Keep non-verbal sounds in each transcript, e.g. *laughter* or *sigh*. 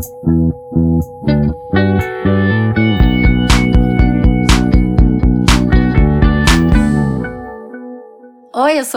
Thank you.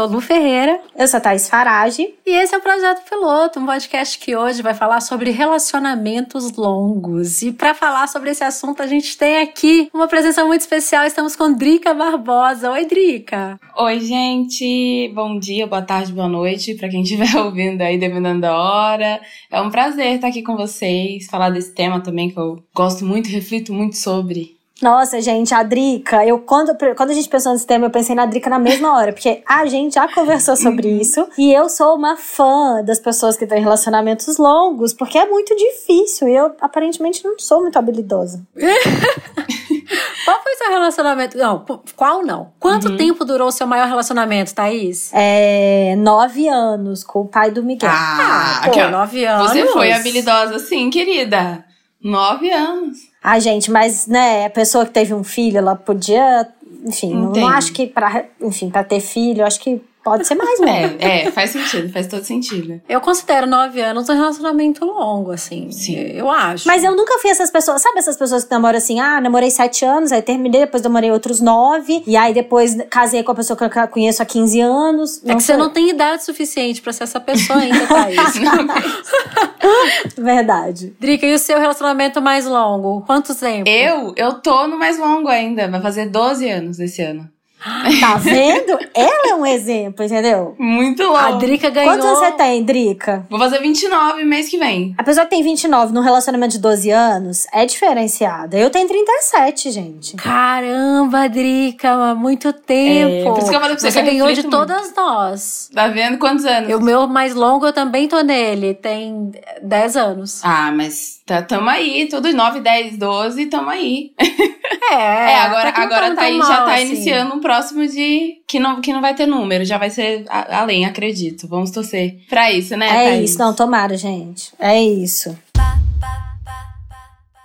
Lu Ferreira. Eu sou a Thais Farage. E esse é o Projeto Piloto, um podcast que hoje vai falar sobre relacionamentos longos. E para falar sobre esse assunto, a gente tem aqui uma presença muito especial. Estamos com Drica Barbosa. Oi, Drica. Oi, gente. Bom dia, boa tarde, boa noite para quem estiver *laughs* ouvindo aí, dependendo da hora. É um prazer estar aqui com vocês, falar desse tema também que eu gosto muito reflito muito sobre. Nossa, gente, a Drica, eu quando, quando a gente pensou nesse tema, eu pensei na Drica na mesma hora, porque a gente já conversou sobre uhum. isso e eu sou uma fã das pessoas que têm relacionamentos longos, porque é muito difícil e eu aparentemente não sou muito habilidosa. *laughs* Qual foi seu relacionamento? Não, qual não? Quanto uhum. tempo durou o seu maior relacionamento, Thaís? É. Nove anos com o pai do Miguel. Ah, ah pô, nove anos. Você foi habilidosa, sim, querida. Nove anos. Ai, gente, mas, né, a pessoa que teve um filho, ela podia. Enfim, não, não acho que para enfim, para ter filho, acho que Pode ser mais, né? É, *laughs* é, faz sentido, faz todo sentido. Eu considero nove anos um relacionamento longo, assim. Sim. Eu acho. Mas eu nunca fui essas pessoas. Sabe essas pessoas que namoram assim? Ah, namorei sete anos, aí terminei, depois namorei outros nove. E aí depois casei com a pessoa que eu conheço há 15 anos. É que você não tem idade suficiente pra ser essa pessoa ainda, Thaís. *laughs* *laughs* Verdade. Drica, e o seu relacionamento mais longo? Quanto tempo? Eu? Eu tô no mais longo ainda. Vai fazer 12 anos esse ano. Tá vendo? Ela é um exemplo, entendeu? Muito louco. A Drica ganhou. Quantos você tem, Drica? Vou fazer 29 mês que vem. A pessoa que tem 29 num relacionamento de 12 anos é diferenciada. Eu tenho 37, gente. Caramba, Drica, muito tempo. É, por isso que eu falei pra você, você ganhou de muito. todas nós. Tá vendo quantos anos? O meu mais longo eu também tô nele. Tem 10 anos. Ah, mas tá, tamo aí. Tudo 9, 10, 12, tamo aí. *laughs* É, é agora, agora tá aí, já tá assim. iniciando um próximo de que não, que não vai ter número, já vai ser a, além, acredito. Vamos torcer pra isso, né? É Thaís? isso, não, tomara, gente. É isso.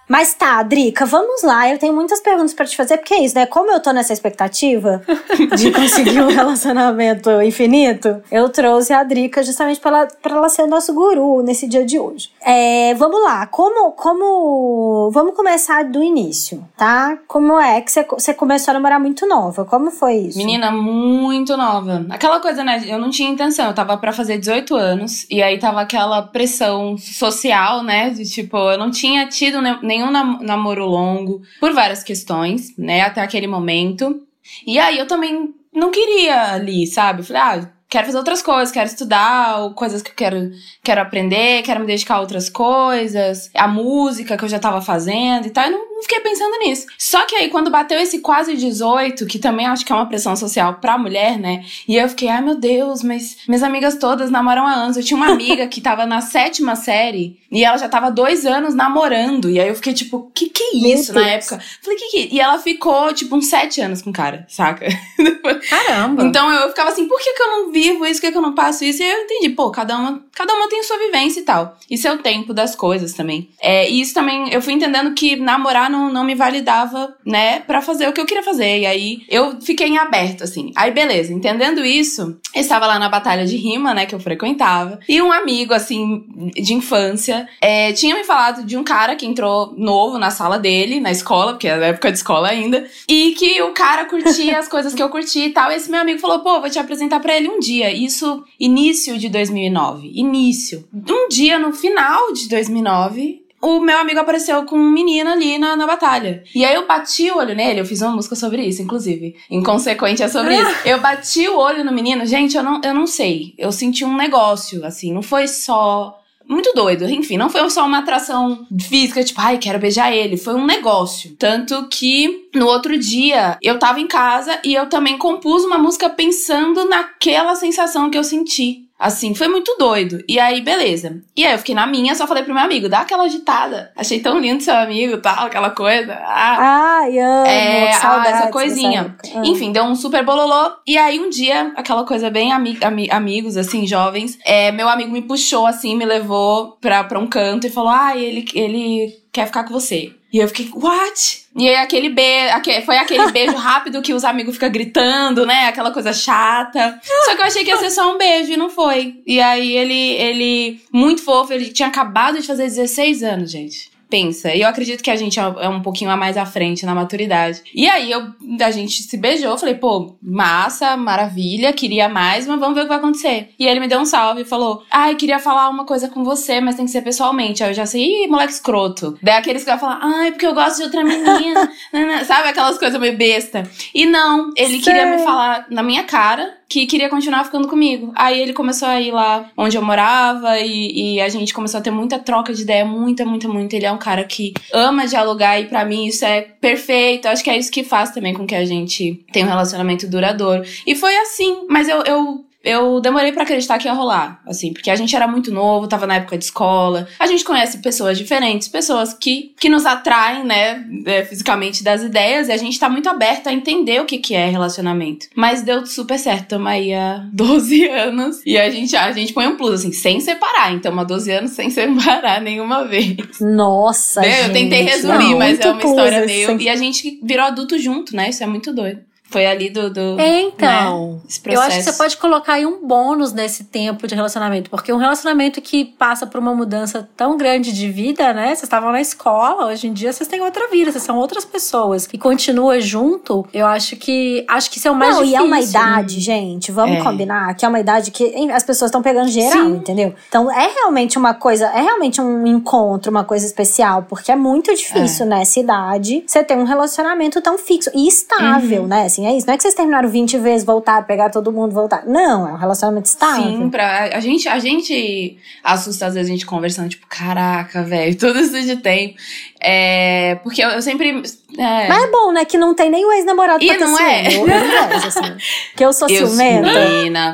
Mas tá, Drica, vamos lá. Eu tenho muitas perguntas para te fazer, porque é isso, né? Como eu tô nessa expectativa *laughs* de conseguir um relacionamento infinito, eu trouxe a Drica justamente para ela, pra ela ser o nosso guru nesse dia de hoje. É, vamos lá, como, como. Vamos começar do início, tá? Como é que você, começou a namorar muito nova? Como foi isso? Menina, muito nova. Aquela coisa, né? Eu não tinha intenção, eu tava para fazer 18 anos, e aí tava aquela pressão social, né? De tipo, eu não tinha tido nenhum nenhum namoro longo, por várias questões, né, até aquele momento. E aí eu também não queria ali, sabe? Falei, ah, quero fazer outras coisas, quero estudar, coisas que eu quero, quero aprender, quero me dedicar a outras coisas, a música que eu já tava fazendo e tal. Eu não fiquei pensando nisso. Só que aí, quando bateu esse quase 18, que também acho que é uma pressão social pra mulher, né? E eu fiquei, ai meu Deus, mas minhas amigas todas namoram há anos. Eu tinha uma amiga que tava na sétima série e ela já tava dois anos namorando. E aí eu fiquei tipo, que que é isso na época? Falei, que que é? E ela ficou, tipo, uns sete anos com o cara, saca? *laughs* Caramba! Então eu ficava assim, por que que eu não vi vivo isso, por que, que eu não passo isso? E eu entendi, pô, cada uma, cada uma tem sua vivência e tal. Isso é o tempo das coisas também. É, e isso também, eu fui entendendo que namorar não, não me validava, né, para fazer o que eu queria fazer. E aí eu fiquei em aberto, assim. Aí beleza, entendendo isso, eu estava lá na batalha de rima, né, que eu frequentava. E um amigo, assim, de infância, é, tinha me falado de um cara que entrou novo na sala dele, na escola, porque era época de escola ainda. E que o cara curtia as coisas que eu curti e tal. E esse meu amigo falou, pô, vou te apresentar para ele um dia isso início de 2009, início. Um dia no final de 2009, o meu amigo apareceu com um menino ali na, na batalha. E aí eu bati o olho nele, eu fiz uma música sobre isso, inclusive. Inconsequente é sobre isso. *laughs* Eu bati o olho no menino, gente, eu não, eu não sei. Eu senti um negócio, assim, não foi só muito doido. Enfim, não foi só uma atração física, tipo, ai, quero beijar ele. Foi um negócio. Tanto que no outro dia eu tava em casa e eu também compus uma música pensando naquela sensação que eu senti. Assim, foi muito doido. E aí, beleza. E aí eu fiquei na minha, só falei pro meu amigo, dá aquela agitada. Achei tão lindo seu amigo tal, aquela coisa. Ah, Ai, amo, é, ah, essa coisinha. Enfim, deu um super bololô. E aí um dia, aquela coisa bem ami ami amigos, assim, jovens, é, meu amigo me puxou assim, me levou pra, pra um canto e falou: Ah, ele, ele quer ficar com você. E eu fiquei, what? E aí aquele beijo, foi aquele *laughs* beijo rápido que os amigos ficam gritando, né? Aquela coisa chata. Só que eu achei que ia ser só um beijo e não foi. E aí ele, ele, muito fofo, ele tinha acabado de fazer 16 anos, gente pensa. E eu acredito que a gente é, é um pouquinho a mais à frente na maturidade. E aí eu, a gente se beijou, falei, pô, massa, maravilha, queria mais, mas vamos ver o que vai acontecer. E ele me deu um salve e falou: Ai, queria falar uma coisa com você, mas tem que ser pessoalmente. Aí eu já sei, ih, moleque escroto. Daí aqueles que vão falar, ai, porque eu gosto de outra menina. *laughs* Sabe aquelas coisas meio besta. E não, ele Sei. queria me falar na minha cara que queria continuar ficando comigo. Aí ele começou a ir lá onde eu morava e, e, a gente começou a ter muita troca de ideia, muita, muita, muita. Ele é um cara que ama dialogar e para mim isso é perfeito. Acho que é isso que faz também com que a gente tenha um relacionamento duradouro. E foi assim, mas eu, eu eu demorei para acreditar que ia rolar, assim, porque a gente era muito novo, tava na época de escola. A gente conhece pessoas diferentes, pessoas que, que nos atraem, né, é, fisicamente das ideias, e a gente tá muito aberto a entender o que, que é relacionamento. Mas deu super certo, tamo aí há *laughs* 12 anos, e a gente, a gente põe um plus, assim, sem separar. Então, há 12 anos sem separar *laughs* nenhuma vez. Nossa, né? gente. Eu tentei resumir, não, mas é uma história meio... E a gente virou adulto junto, né? Isso é muito doido. Foi ali do. do então, né, eu acho que você pode colocar aí um bônus nesse tempo de relacionamento, porque um relacionamento que passa por uma mudança tão grande de vida, né? Vocês estavam na escola, hoje em dia vocês têm outra vida, vocês são outras pessoas e continua junto. Eu acho que acho que isso é o mais Não, difícil. e é uma idade, gente, vamos é. combinar, que é uma idade que as pessoas estão pegando geral, Sim. entendeu? Então é realmente uma coisa, é realmente um encontro, uma coisa especial, porque é muito difícil é. nessa idade você ter um relacionamento tão fixo e estável, uhum. né? Assim, assim, é isso. Não é que vocês terminaram 20 vezes, voltar, pegar todo mundo, voltar. Não, é um relacionamento estável. Sim, pra, a, gente, a gente assusta às vezes a gente conversando, tipo, caraca, velho, *laughs* tudo isso de tempo. É, porque eu, eu sempre é. Mas é bom, né? Que não tem nem o ex-namorado pra não é. Eu, eu assim. *laughs* Que eu sou eu ciumenta.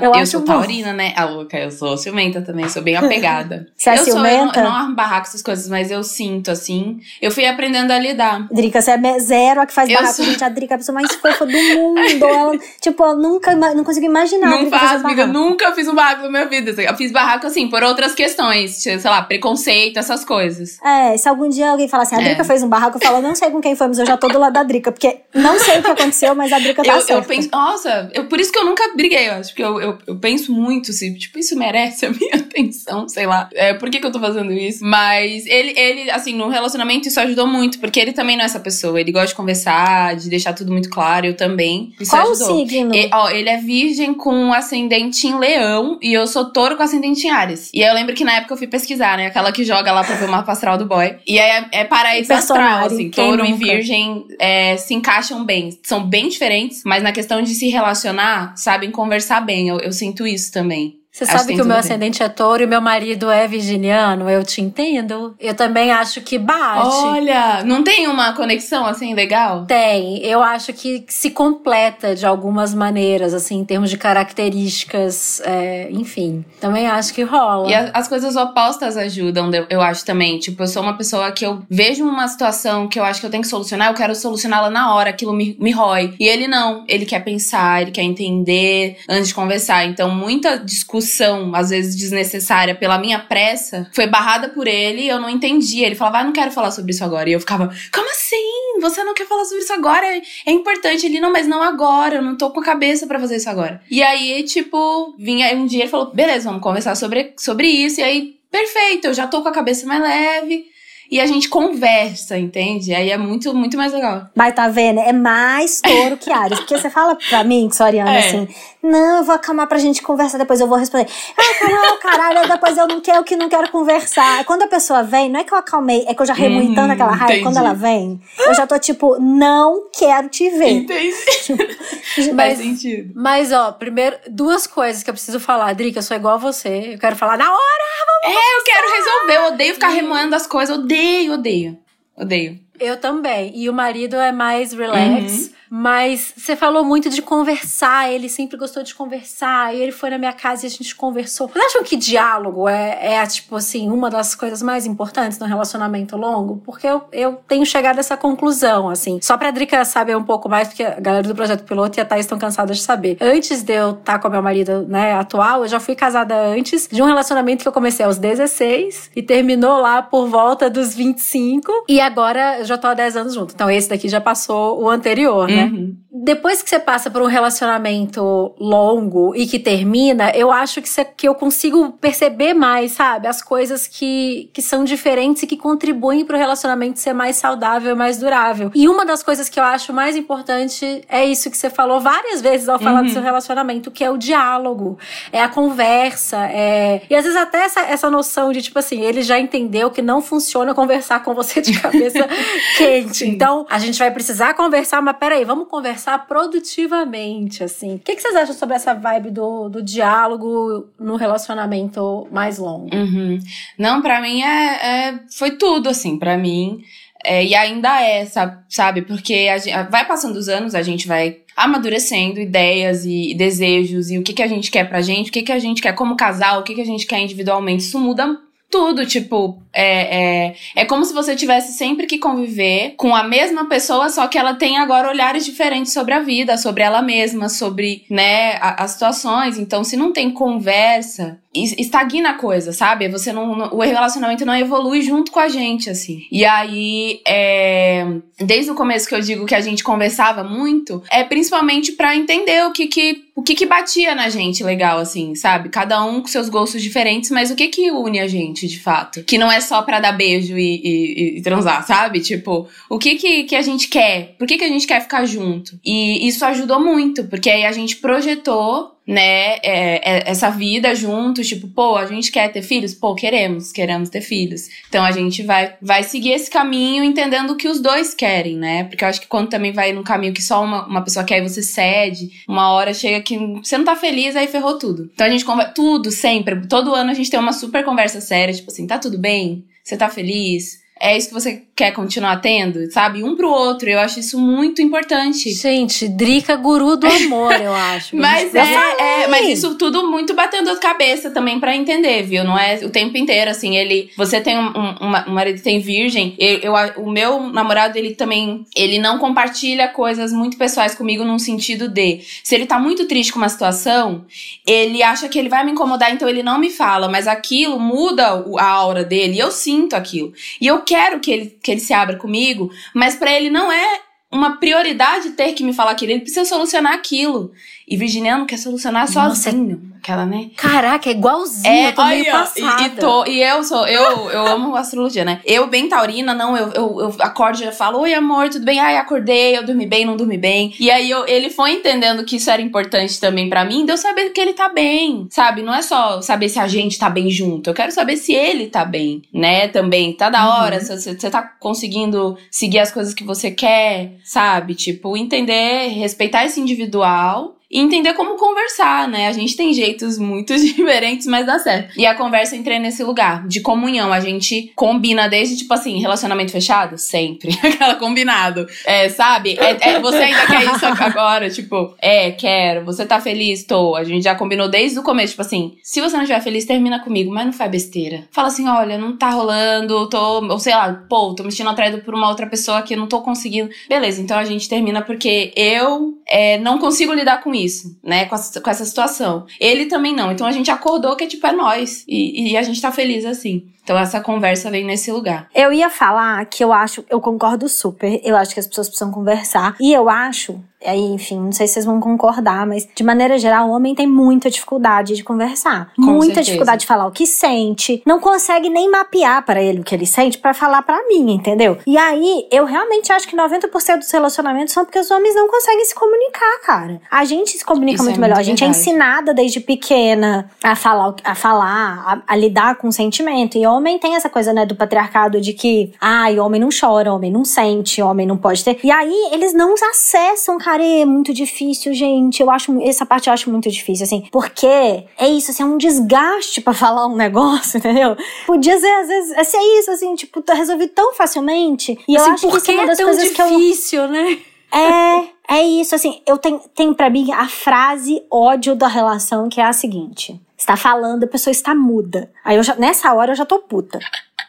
Eu, eu sou taurina, né? A Luca, eu sou ciumenta também, sou bem apegada. *laughs* Você é eu ciumenta? Sou, eu, não, eu não armo barraco essas coisas, mas eu sinto, assim. Eu fui aprendendo a lidar. Drica, você é zero a que faz barraco. Sou... Gente, a Drica é a pessoa mais fofa do mundo. Ela, tipo, eu nunca não consigo imaginar. Não faz, amiga. Eu nunca fiz um barraco na minha vida. Eu fiz barraco, assim, por outras questões. Sei lá, preconceito, essas coisas. É, se algum dia alguém falar assim, a Drica é. fez um barraco, eu falo, não sei com quem foi, mas eu já tô do lado da Drica porque não sei o que aconteceu, mas a Drica tá eu, certa. Eu penso, nossa, eu, por isso que eu nunca briguei, eu acho, porque eu, eu, eu penso muito, assim, tipo, isso merece a *laughs* minha atenção, sei lá, é, por que que eu tô fazendo isso? Mas ele, ele, assim, no relacionamento isso ajudou muito, porque ele também não é essa pessoa, ele gosta de conversar, de deixar tudo muito claro, eu também. Isso Qual ajudou. o signo? E, ó, ele é virgem com ascendente em leão e eu sou touro com ascendente em Ares. E aí eu lembro que na época eu fui pesquisar, né, aquela que joga lá pra ver o mapa astral do boy. E aí é, é paraíso astral, assim, touro e virgem é, se encaixam bem. São bem diferentes, mas na questão de se relacionar, sabem conversar bem. Eu, eu sinto isso também. Você acho sabe que, que o meu ascendente é touro e meu marido é virginiano, eu te entendo. Eu também acho que bate. Olha, não tem uma conexão assim legal? Tem. Eu acho que se completa de algumas maneiras, assim, em termos de características, é, enfim. Também acho que rola. E a, as coisas opostas ajudam, eu acho também. Tipo, eu sou uma pessoa que eu vejo uma situação que eu acho que eu tenho que solucionar, eu quero solucioná-la na hora, aquilo me, me rói. E ele não. Ele quer pensar, ele quer entender antes de conversar. Então, muita discussão discussão, às vezes desnecessária, pela minha pressa, foi barrada por ele e eu não entendia. Ele falava, ah, não quero falar sobre isso agora. E eu ficava, como assim? Você não quer falar sobre isso agora? É importante. Ele, não, mas não agora, eu não tô com a cabeça para fazer isso agora. E aí, tipo, vinha um dia e falou, beleza, vamos conversar sobre, sobre isso. E aí, perfeito, eu já tô com a cabeça mais leve e a gente conversa, entende? Aí é muito, muito mais legal. Mas tá vendo? É mais touro que Ares. Porque você fala pra mim, que sou Ariana, é. assim, não, eu vou acalmar pra gente conversar, depois eu vou responder. Ah, não, caralho, depois eu não quero que não quero conversar. Quando a pessoa vem, não é que eu acalmei, é que eu já remoí tanto aquela raiva. Entendi. Quando ela vem, eu já tô tipo, não quero te ver. Entendi. *laughs* Mas, Faz sentido. Mas, ó, primeiro, duas coisas que eu preciso falar. Drica, eu sou igual a você. Eu quero falar na hora, É, eu quero resolver. Eu odeio ficar remoendo as coisas. Odeio, odeio. Odeio. Eu também. E o marido é mais relax. Uhum. Mas você falou muito de conversar, ele sempre gostou de conversar, e ele foi na minha casa e a gente conversou. Vocês acham que diálogo é, é, tipo assim, uma das coisas mais importantes no relacionamento longo? Porque eu, eu tenho chegado a essa conclusão, assim. Só pra Drica saber um pouco mais, porque a galera do Projeto Piloto e a Thaís estão cansadas de saber. Antes de eu estar tá com meu marido, né, atual, eu já fui casada antes de um relacionamento que eu comecei aos 16 e terminou lá por volta dos 25. E agora eu já tô há 10 anos junto. Então esse daqui já passou o anterior, né? Uhum. Depois que você passa por um relacionamento longo e que termina, eu acho que, você, que eu consigo perceber mais, sabe? As coisas que, que são diferentes e que contribuem para o relacionamento ser mais saudável e mais durável. E uma das coisas que eu acho mais importante é isso que você falou várias vezes ao falar uhum. do seu relacionamento, que é o diálogo, é a conversa, é... e às vezes até essa, essa noção de, tipo assim, ele já entendeu que não funciona conversar com você de cabeça *laughs* quente. Então, a gente vai precisar conversar, mas peraí, vamos conversar produtivamente, assim. O que, que vocês acham sobre essa vibe do, do diálogo no relacionamento mais longo? Uhum. Não, para mim é, é, foi tudo, assim, para mim. É, e ainda é, sabe? Porque gente, vai passando os anos, a gente vai amadurecendo ideias e, e, desejos e o que, que a gente quer pra gente, o que, que a gente quer como casal, o que, que a gente quer individualmente. Isso muda tudo, tipo, é, é, é como se você tivesse sempre que conviver com a mesma pessoa, só que ela tem agora olhares diferentes sobre a vida, sobre ela mesma, sobre, né, a, as situações. Então, se não tem conversa, estagna a coisa, sabe? Você não, o relacionamento não evolui junto com a gente, assim. E aí, é, desde o começo que eu digo que a gente conversava muito, é principalmente para entender o que que o que que batia na gente legal, assim, sabe? Cada um com seus gostos diferentes, mas o que que une a gente, de fato? Que não é só pra dar beijo e, e, e transar, sabe? Tipo, o que que, que a gente quer? Por que que a gente quer ficar junto? E isso ajudou muito, porque aí a gente projetou né, é, é, essa vida juntos, tipo, pô, a gente quer ter filhos? Pô, queremos, queremos ter filhos. Então a gente vai, vai seguir esse caminho entendendo o que os dois querem, né? Porque eu acho que quando também vai num caminho que só uma, uma pessoa quer e você cede, uma hora chega que você não tá feliz, aí ferrou tudo. Então a gente conversa, tudo, sempre, todo ano a gente tem uma super conversa séria, tipo assim, tá tudo bem? Você tá feliz? É isso que você quer continuar tendo, sabe? Um pro outro. Eu acho isso muito importante. Gente, Drica guru do amor, eu *laughs* acho. mas é, é, mas isso tudo muito batendo a cabeça também para entender, viu? Não é o tempo inteiro, assim, ele... Você tem um, um, um marido tem virgem, eu, eu, o meu namorado, ele também... Ele não compartilha coisas muito pessoais comigo num sentido de... Se ele tá muito triste com uma situação, ele acha que ele vai me incomodar, então ele não me fala. Mas aquilo muda a aura dele e eu sinto aquilo. E eu quero que ele que ele se abra comigo, mas para ele não é uma prioridade ter que me falar aquilo, ele precisa solucionar aquilo. E Virginiano quer solucionar Nossa, sozinho. Aquela, né? Caraca, é igualzinho. É, eu tô meio passada. E, e, tô, e eu sou, eu, eu amo astrologia, né? Eu, bem taurina, não, eu, eu, eu acordo e já falo, oi amor, tudo bem? Ai, acordei, eu dormi bem, não dormi bem. E aí eu, ele foi entendendo que isso era importante também para mim, deu saber que ele tá bem, sabe? Não é só saber se a gente tá bem junto, eu quero saber se ele tá bem, né? Também, tá da hora, uhum. você, você tá conseguindo seguir as coisas que você quer, sabe? Tipo, entender, respeitar esse individual e entender como conversar, né? A gente tem jeitos muito *laughs* diferentes, mas dá certo. E a conversa entra nesse lugar de comunhão. A gente combina desde, tipo assim, relacionamento fechado? Sempre. *laughs* Aquela combinado. É, sabe? É, é, você ainda quer isso *laughs* agora? Tipo, é, quero. Você tá feliz? Tô. A gente já combinou desde o começo. Tipo assim, se você não estiver feliz, termina comigo, mas não faz besteira. Fala assim, olha, não tá rolando, tô, ou sei lá, pô, tô me sentindo atraído por uma outra pessoa que eu não tô conseguindo. Beleza, então a gente termina porque eu é, não consigo lidar com isso, né? Com, essa, com essa situação. Ele também não. Então a gente acordou que, tipo, é nós. E, e a gente tá feliz assim. Então essa conversa vem nesse lugar. Eu ia falar que eu acho, eu concordo super. Eu acho que as pessoas precisam conversar. E eu acho aí, enfim, não sei se vocês vão concordar, mas de maneira geral, o homem tem muita dificuldade de conversar. Com muita certeza. dificuldade de falar o que sente, não consegue nem mapear para ele o que ele sente para falar para mim, entendeu? E aí, eu realmente acho que 90% dos relacionamentos são porque os homens não conseguem se comunicar, cara. A gente se comunica Isso muito é melhor, muito a gente é verdade. é ensinada desde pequena a falar, a falar, a, a lidar com o sentimento. E homem tem essa coisa, né, do patriarcado de que, ai, homem não chora, homem não sente, homem não pode ter. E aí, eles não acessam, cara, é muito difícil, gente. Eu acho essa parte eu acho muito difícil, assim, porque é isso, assim, é um desgaste para falar um negócio, *laughs* entendeu? Podia ser às vezes é ser isso, assim, tipo, resolvido tão facilmente. E assim, eu acho que isso é uma das é tão coisas difícil, que eu, né? É, é isso, assim, eu tenho, tenho para mim a frase ódio da relação que é a seguinte: está falando, a pessoa está muda. Aí eu já, nessa hora eu já tô puta.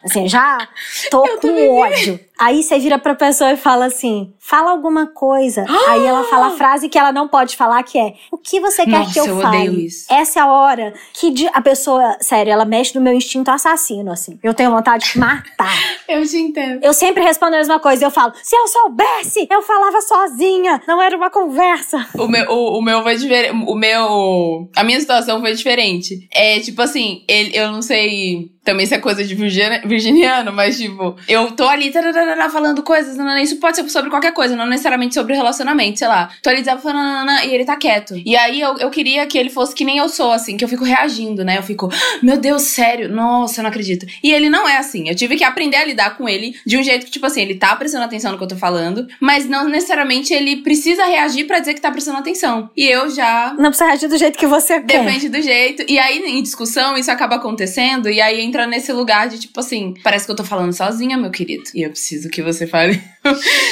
Assim, já tô eu com ódio. Aí você vira pra pessoa e fala assim: fala alguma coisa. Aí ela fala a *gasps* frase que ela não pode falar, que é: O que você quer Nossa, que eu, eu fale? odeio isso. Essa é a hora que a pessoa, sério, ela mexe no meu instinto assassino, assim. Eu tenho vontade de matar. *laughs* Eu te entendo. Eu sempre respondo a mesma coisa. Eu falo: se eu soubesse, eu falava sozinha. Não era uma conversa. O meu, o, o meu foi diferente. O meu. A minha situação foi diferente. É tipo assim, ele, eu não sei também se é coisa de virgina- virginiano, mas tipo, eu tô ali tararara, falando coisas, nanana, isso pode ser sobre qualquer coisa, não necessariamente sobre relacionamento, sei lá. Tô ali desabafando, nanana, e ele tá quieto. E aí eu, eu queria que ele fosse que nem eu sou, assim, que eu fico reagindo, né? Eu fico, "Ah, meu Deus, sério, nossa, eu não acredito. E ele não é assim. Eu tive que aprender a lidar com ele de um jeito que, tipo assim, ele tá prestando atenção no que eu tô falando, mas não necessariamente ele precisa reagir pra dizer que tá prestando atenção. E eu já Não precisa reagir do jeito que você quer. Depende do jeito. E aí, em discussão, isso acaba acontecendo. E aí entra nesse lugar de tipo assim: parece que eu tô falando sozinha, meu querido. E eu preciso que você fale.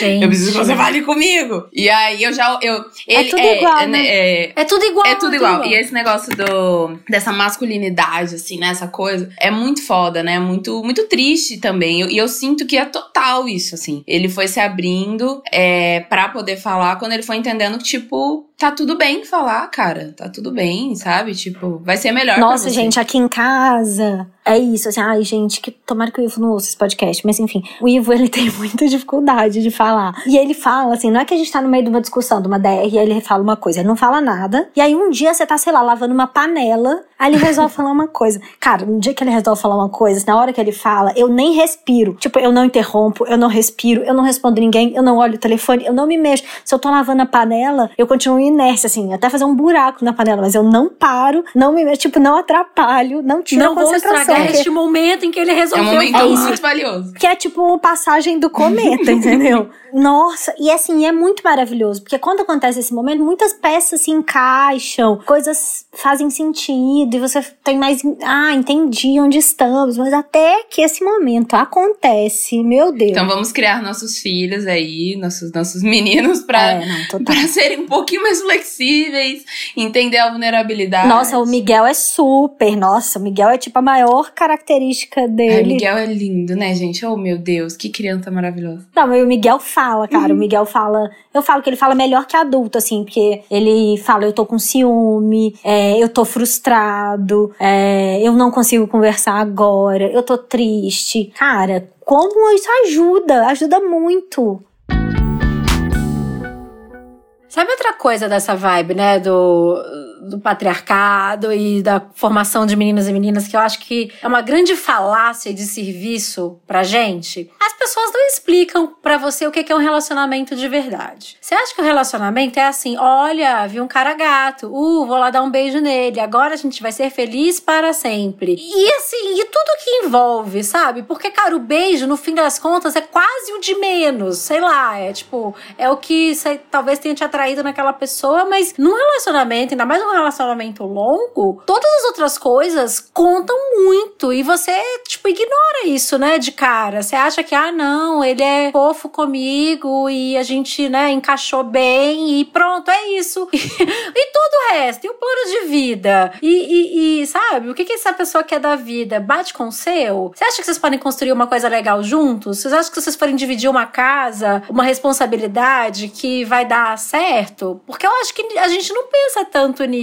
Gente. Eu preciso que você fale comigo. E aí eu já. Eu, É ele, tudo igual, né? é- É tudo igual. é tudo igual. E esse negócio do, dessa masculinidade, assim, né? Essa coisa, é muito foda, né? Muito, muito triste também. E eu, sinto que é total isso, assim. Ele foi se abrindo é, pra poder falar quando ele foi entendendo que, tipo, tá tudo bem falar, cara. Tá tudo bem, sabe? Tipo, vai ser melhor. Nossa, gente, aqui em casa é isso, assim, ai, gente, que tomara que o Ivo não ouça esse podcast, mas enfim, o Ivo, ele *laughs* tem muita dificuldade de falar. E ele fala, assim, não é que a gente tá no meio de uma discussão, de uma DR, e aí ele fala uma coisa, ele não fala nada, e aí um dia você tá, sei lá, lavando uma panela, aí ele resolve *laughs* falar uma coisa. Cara, no dia que ele resolve falar uma coisa, na hora que ele fala, eu nem respiro. Tipo, eu não interrompo, eu não respiro, eu não respondo ninguém, eu não olho o telefone, eu não me mexo. Se eu tô lavando a panela, eu continuo inércia, assim, até fazer um buraco na panela, mas eu não paro, não me mexo, tipo, não atrapalho, não tiro Não a vou concentração. estragar porque- este momento em que ele resolveu momento falar. muito valioso. que é tipo passagem do cometa, *laughs* entendeu? Nossa, e assim, é muito maravilhoso, porque quando acontece esse momento, muitas peças se encaixam, coisas fazem sentido, e você tem mais. Ah, entendi onde estamos, mas até que esse momento acontece, meu Deus. Então vamos criar nossos filhos aí, nossos, nossos meninos, pra, é, não, pra serem um pouquinho mais flexíveis, entender a vulnerabilidade. Nossa, o Miguel é super. Nossa, o Miguel é tipo a maior característica dele. Miguel é lindo, né, gente? Oh, meu Deus, que criança maravilhosa. Não, mas o Miguel fala, cara. O Miguel fala. Eu falo que ele fala melhor que adulto, assim, porque ele fala: eu tô com ciúme, é, eu tô frustrado, é, eu não consigo conversar agora, eu tô triste. Cara, como isso ajuda? Ajuda muito. Sabe outra coisa dessa vibe, né? Do, do patriarcado e da formação de meninos e meninas que eu acho que é uma grande falácia de serviço pra gente? As pessoas não explicam pra você o que é um relacionamento de verdade. Você acha que o relacionamento é assim: olha, vi um cara gato, uh, vou lá dar um beijo nele, agora a gente vai ser feliz para sempre. E assim, e tudo que envolve, sabe? Porque, cara, o beijo, no fim das contas, é quase o de menos, sei lá, é tipo, é o que talvez tenha te atraído naquela pessoa, mas num relacionamento, ainda mais num relacionamento longo, todas as outras coisas contam muito e você, tipo, ignora isso, né, de cara. Você acha que, ah, não, ele é fofo comigo e a gente, né, encaixou bem e pronto, é isso. *laughs* e todo o resto, e o plano de vida, e, e- e, sabe, o que, que essa pessoa quer da vida? Bate com o seu? Você acha que vocês podem construir uma coisa legal juntos? Vocês acham que vocês forem dividir uma casa, uma responsabilidade que vai dar certo? Porque eu acho que a gente não pensa tanto nisso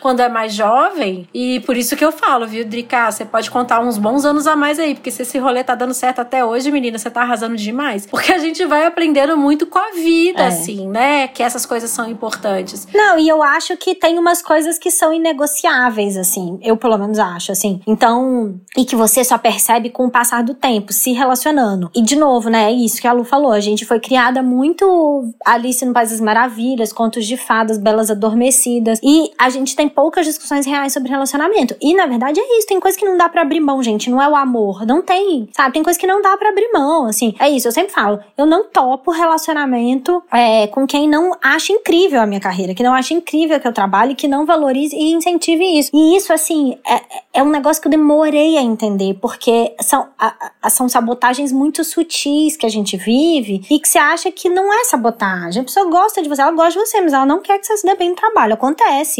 quando é mais jovem. E por isso que eu falo, viu, Drica? Você pode contar uns bons anos a mais aí. Porque se esse rolê tá dando certo até hoje, menina, você tá arrasando demais. Porque a gente vai aprendendo muito com a vida, É. assim, né? Que essas coisas são importantes. Não, e eu acho que tem umas coisas que são inegociáveis, assim. Eu, pelo menos, acho, assim. Então, e que você só percebe com o passar do tempo, se relacionando. E, de novo, né, é isso que a Lu falou. A gente foi criada muito Alice no País das Maravilhas, contos de fadas, belas adormecidas. E A gente tem poucas discussões reais sobre relacionamento. E na verdade é isso, tem coisa que não dá para abrir mão, gente, não é o amor, não tem, sabe? Tem coisa que não dá para abrir mão, assim. É isso, eu sempre falo, eu não topo relacionamento é, com quem não acha incrível a minha carreira, que não acha incrível que eu trabalho, que não valorize e incentive isso. E isso, assim, é, é um negócio que eu demorei a entender, porque são, a, a, são sabotagens muito sutis que a gente vive e que você acha que não é sabotagem. A pessoa gosta de você, ela gosta de você, mas ela não quer que você se dê bem no trabalho.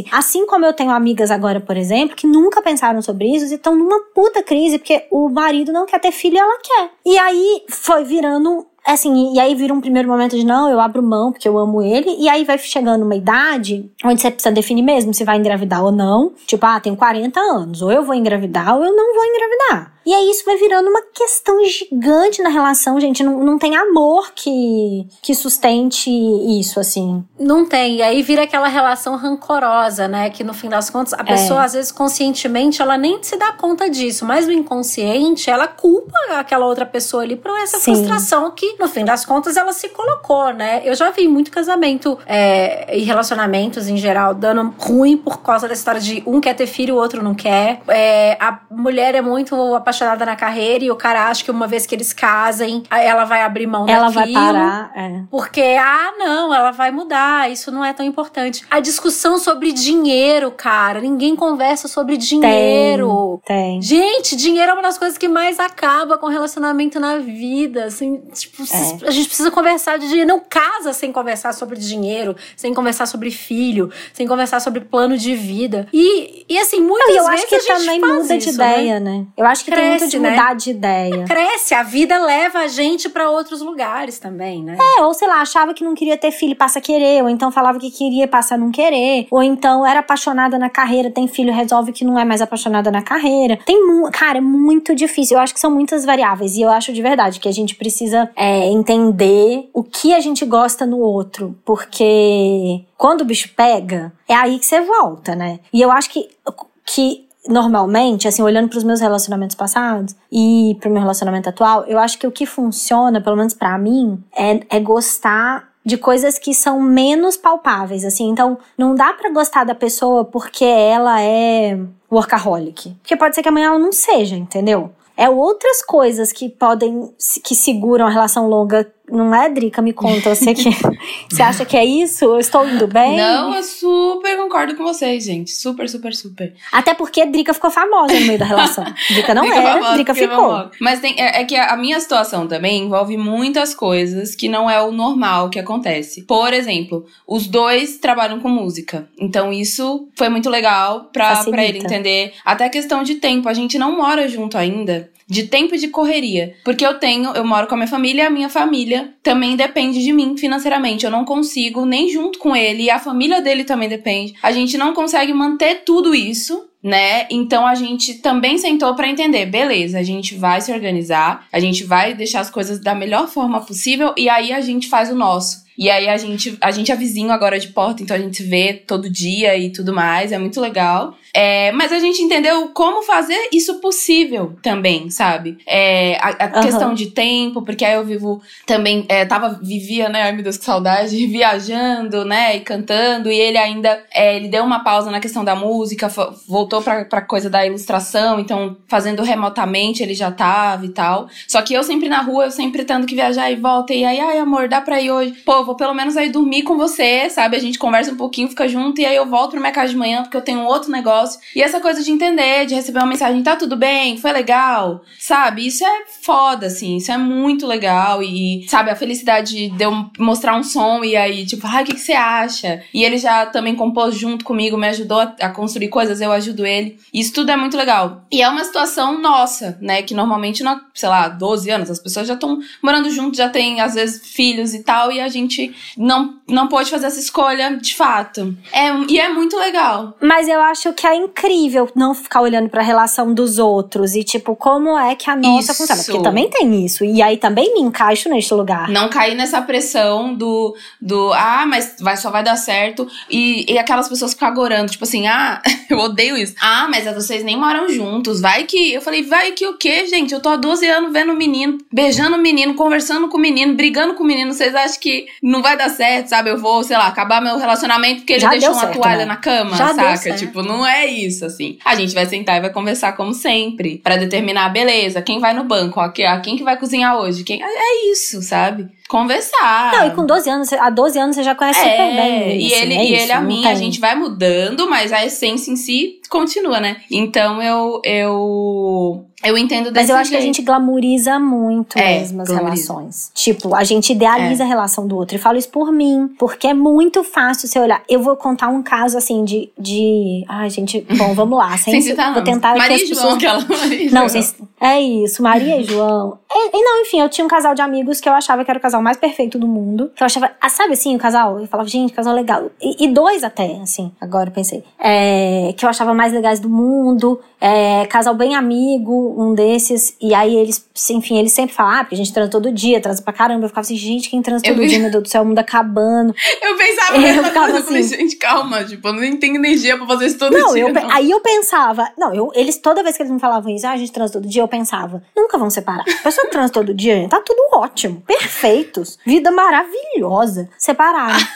Acontece. Assim como eu tenho amigas agora, por exemplo, que nunca pensaram sobre isso e estão numa puta crise porque o marido não quer ter filho e ela quer. E aí foi virando assim, e aí vira um primeiro momento de não, eu abro mão porque eu amo ele, e aí vai chegando uma idade onde você precisa definir mesmo se vai engravidar ou não. Tipo, ah, tenho 40 anos, ou eu vou engravidar ou eu não vou engravidar. E aí isso vai virando uma questão gigante na relação, gente. Não, não tem amor que, que sustente isso, assim. Não tem. E aí vira aquela relação rancorosa, né? Que no fim das contas, a é. pessoa, às vezes, conscientemente, ela nem se dá conta disso. Mas no inconsciente, ela culpa aquela outra pessoa ali por essa Sim. frustração que, no fim das contas, ela se colocou, né? Eu já vi muito casamento é, e relacionamentos em geral dando ruim por causa dessa história de um quer ter filho, o outro não quer. É, a mulher é muito apaixonada apaixonada na carreira e o cara acha que uma vez que eles casem, ela vai abrir mão ela daquilo. Ela vai parar, é. Porque, ah, não, ela vai mudar, isso não é tão importante. A discussão sobre dinheiro, cara, ninguém conversa sobre dinheiro. Tem, tem. Gente, dinheiro é uma das coisas que mais acaba com relacionamento na vida, assim, tipo, é. a gente precisa conversar de dinheiro, não casa sem conversar sobre dinheiro, sem conversar sobre filho, sem conversar sobre plano de vida. E, e assim, muitas eu vezes acho que também muda isso, de ideia, né? né? Eu acho que tem muito de né? mudar de ideia. Cresce, a vida leva a gente para outros lugares também, né? É, ou sei lá, achava que não queria ter filho, passa a querer, ou então falava que queria, passa a não querer, ou então era apaixonada na carreira, tem filho, resolve que não é mais apaixonada na carreira. Tem, cara, é muito difícil. Eu acho que são muitas variáveis e eu acho de verdade que a gente precisa é, entender o que a gente gosta no outro, porque quando o bicho pega, é aí que você volta, né? E eu acho que que normalmente, assim, olhando para os meus relacionamentos passados e para o meu relacionamento atual, eu acho que o que funciona, pelo menos para mim, é, é gostar de coisas que são menos palpáveis, assim. Então, não dá para gostar da pessoa porque ela é workaholic. Porque pode ser que amanhã ela não seja, entendeu? É outras coisas que podem, que seguram a relação longa não é, Drica? Me conta. Você, que, *laughs* você acha que é isso? Eu estou indo bem? Não, eu super concordo com vocês, gente. Super, super, super. Até porque Drica ficou famosa no meio da relação. *laughs* Drica não Drica era, famosa, Drica ficou. Famosa. Mas tem, é, é, que a, minha situação também envolve muitas coisas que não é o normal que acontece. Por exemplo, os dois trabalham com música. Então isso foi muito legal pra, pra ele entender. Até a questão de tempo. A gente não mora junto ainda. De tempo e de correria. Porque eu tenho, eu moro com a minha família e a minha família também depende de mim financeiramente. Eu não consigo, nem junto com ele, e a família dele também depende. A gente não consegue manter tudo isso né? Então a gente também sentou para entender, beleza, a gente vai se organizar, a gente vai deixar as coisas da melhor forma possível e aí a gente faz o nosso. E aí a gente, a gente é vizinho agora de porta, então a gente se vê todo dia e tudo mais, é muito legal. É, mas a gente entendeu como fazer isso possível também, sabe? É, a, a uhum. questão de tempo, porque aí eu vivo também, é, tava, vivia, né, ai meu Deus, que saudade, *laughs* viajando, né, e cantando, e ele ainda, é, ele deu uma pausa na questão da música, voltou pra, pra coisa da ilustração, então fazendo remotamente ele já tava e tal. Só que eu sempre na rua, eu sempre tendo que viajar e volta, e aí, ai amor, dá pra ir hoje? Pô, vou pelo menos aí dormir com você, sabe? A gente conversa um pouquinho, fica junto, e aí eu volto pra minha casa de manhã, porque eu tenho outro negócio. E essa coisa de entender, de receber uma mensagem, tá tudo bem, foi legal, sabe? Isso é foda, assim, isso é muito legal. E, sabe, a felicidade de eu mostrar um som e aí, tipo, ah, o que, que você acha? E ele já também compôs junto comigo, me ajudou a, construir coisas, eu ajudo ele. Isso tudo é muito legal. E é uma situação nossa, né? Que normalmente, sei lá, 12 anos, as pessoas já estão morando junto, já tem, às vezes, filhos e tal, e a gente gente não, não pôde fazer essa escolha de fato. É, e é muito legal. Mas eu acho que é incrível não ficar olhando para a relação dos outros e, tipo, como é que a nossa isso. funciona. Porque também tem isso. E aí também me encaixo neste lugar. Não cair nessa pressão do, do ah, mas vai, só vai dar certo. E, e aquelas pessoas ficam agorando, tipo assim, ah, *laughs* eu odeio isso. Ah, mas vocês nem moram juntos. Vai que. Eu falei, vai que o quê, gente? Eu tô há 12 anos vendo o menino, beijando o menino, conversando com o menino, brigando com o menino. Vocês acham que não vai dar certo, sabe? Eu vou, sei lá, acabar meu relacionamento porque ele Já deixou uma certo, toalha né? na cama, Já saca? Tipo, não é isso, assim. A gente vai sentar e vai conversar como sempre, pra determinar, beleza, quem vai no banco, ó, que- quem que vai cozinhar hoje? Quem... É isso, sabe? Conversar. Não, e com 12 anos, há 12 anos você já conhece super bem. É, e assim, ele, é e isso, ele a não mim, a gente vai mudando, mas a essência em si continua, né? Então eu eu eu entendo desse Mas eu acho que a jeito. gente glamoriza muito É, mesmo as glamoriza. relações. Tipo, a gente idealiza a relação do outro. E falo isso por mim. Porque é muito fácil você olhar. Eu vou contar um caso assim de. de... Ai, gente, bom, vamos lá. *laughs* Sem, Sem citar vou tentar que Maria as e pessoas. João, aquela Maria Não, João. sem- é isso, Maria e João. E, e não, enfim, eu tinha um casal de amigos que eu achava que era o casal mais perfeito do mundo. Que eu achava, ah, sabe assim, o casal? Eu falava, gente, casal legal. E, e dois até, assim, agora eu pensei. É, que eu achava mais legais do mundo. É, casal bem amigo, um desses. E aí eles, enfim, eles sempre falam, ah, porque a gente transa todo dia, transa pra caramba. Eu ficava assim, gente, quem transa Eu todo vi- dia, meu Deus do céu, o mundo acabando. *laughs* Eu pensava Eu nessa ficava coisa, eu falei, assim. gente, calma, tipo, eu não tenho energia pra fazer isso todo Não, dia. eu, não. aí eu pensava, não, eu, eles, toda vez que eles me falavam isso, ah, a gente transa todo dia, eu pensava, nunca vão separar. A pessoa que transa todo dia, tá tudo ótimo, perfeitos, vida maravilhosa. Separaram. *laughs*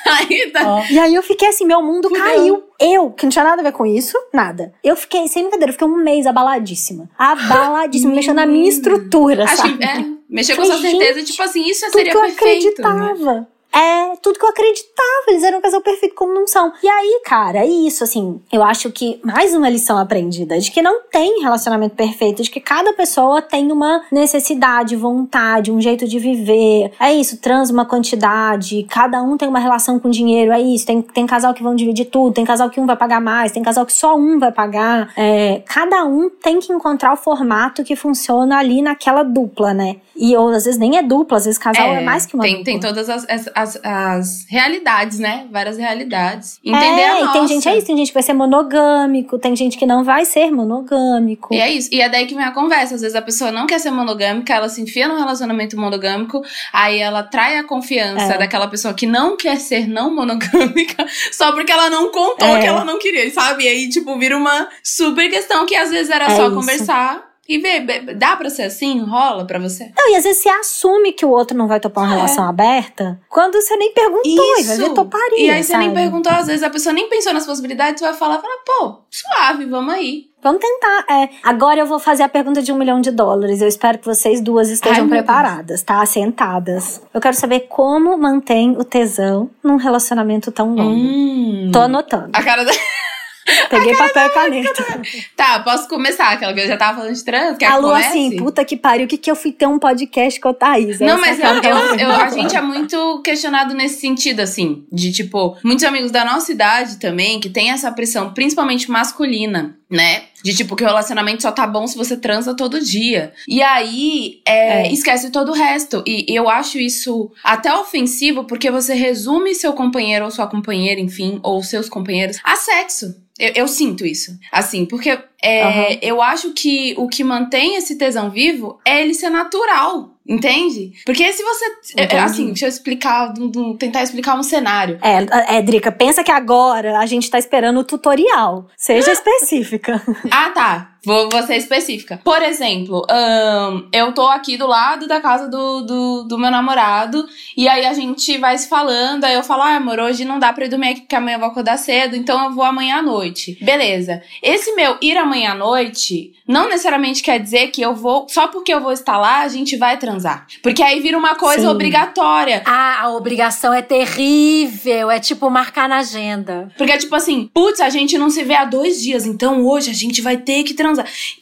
Tá. Ó. E aí eu fiquei assim, meu mundo Fudeu. caiu. Eu, que não tinha nada a ver com isso, nada. Eu fiquei, sem brincadeira, eu fiquei um mês abaladíssima. Abaladíssima, mexendo na minha estrutura, Acho sabe? que é, mexer com sua certeza, tipo assim, isso seria que eu perfeito. Né? É, tudo que eu acreditava. Eles eram um casal perfeito como não são. E aí, cara, é isso, assim. Eu acho que mais uma lição aprendida de que não tem relacionamento perfeito, de que cada pessoa tem uma necessidade, vontade, um jeito de viver. É isso, trans uma quantidade, cada um tem uma relação com dinheiro, é isso. Tem, tem casal que vão dividir tudo, tem casal que um vai pagar mais, tem casal que só um vai pagar. É, cada um tem que encontrar o formato que funciona ali naquela dupla, né? E ou às vezes nem é dupla, às vezes casal é, mais que uma tem, dupla. tem todas as, as, as, as realidades, né? Várias realidades. Entender é, a e nossa. tem gente, é isso, tem gente que vai ser monogâmico, tem gente que não vai ser monogâmico. E é isso. E é daí que vem a conversa. Às vezes a pessoa não quer ser monogâmica, ela se enfia num relacionamento monogâmico, aí ela trai a confiança É. daquela pessoa que não quer ser não monogâmica, *laughs* só porque ela não contou É. que ela não queria, sabe? E aí, tipo, vira uma super questão que às vezes era É só isso. conversar. E be- dá pra ser assim? Rola pra você? Não, e às vezes você assume que o outro não vai topar uma É. relação aberta quando você nem perguntou e vai ver toparia. E aí você nem sabe? perguntou, às vezes a pessoa nem pensou nas possibilidades, você vai falar, fala, pô, suave, vamos aí. Vamos tentar. É. Agora eu vou fazer a pergunta de um milhão de dólares. Eu espero que vocês duas estejam Ai, preparadas, tá? Sentadas. Eu quero saber como mantém o tesão num relacionamento tão longo. Hum. Tô anotando. A cara da... Peguei papel e caneta. Tá, posso começar, aquela que eu já tava falando de trans? Quer a que Lu assim, puta que pariu, o que que eu fui ter um podcast com a Thaís? Não, mas é a eu, eu- eu- a gente é muito questionado nesse sentido, assim, de tipo, muitos amigos da nossa idade também, que tem essa pressão, principalmente masculina, né? De tipo, que o relacionamento só tá bom se você transa todo dia. E aí, é, É. esquece todo o resto. E eu acho isso até ofensivo, porque você resume seu companheiro ou sua companheira, enfim, ou seus companheiros, a sexo. Eu, eu sinto isso. Assim, porque é, Aham. eu acho que o que mantém esse tesão vivo é ele ser natural. Entende? Porque se você. é, Entendi. Assim, deixa eu explicar, tentar explicar um cenário. É, é, Drica, pensa que agora a gente tá esperando o tutorial. Seja *laughs* específica. Ah, tá. Vou, vou ser específica. Por exemplo, ahn, eu tô aqui do lado da casa do, do, do meu namorado, e aí a gente vai se falando, aí eu falo, ah, amor, hoje não dá pra eu dormir aqui porque amanhã eu vou acordar cedo, então eu vou amanhã à noite. Beleza. Esse meu ir amanhã à noite não necessariamente quer dizer que eu vou, só porque eu vou estar lá, a gente vai transar. Porque aí vira uma coisa Sim. obrigatória. Ah, a obrigação é terrível. É tipo marcar na agenda. Porque, tipo assim, putz, a gente não se vê há dois dias, então hoje a gente vai ter que transar.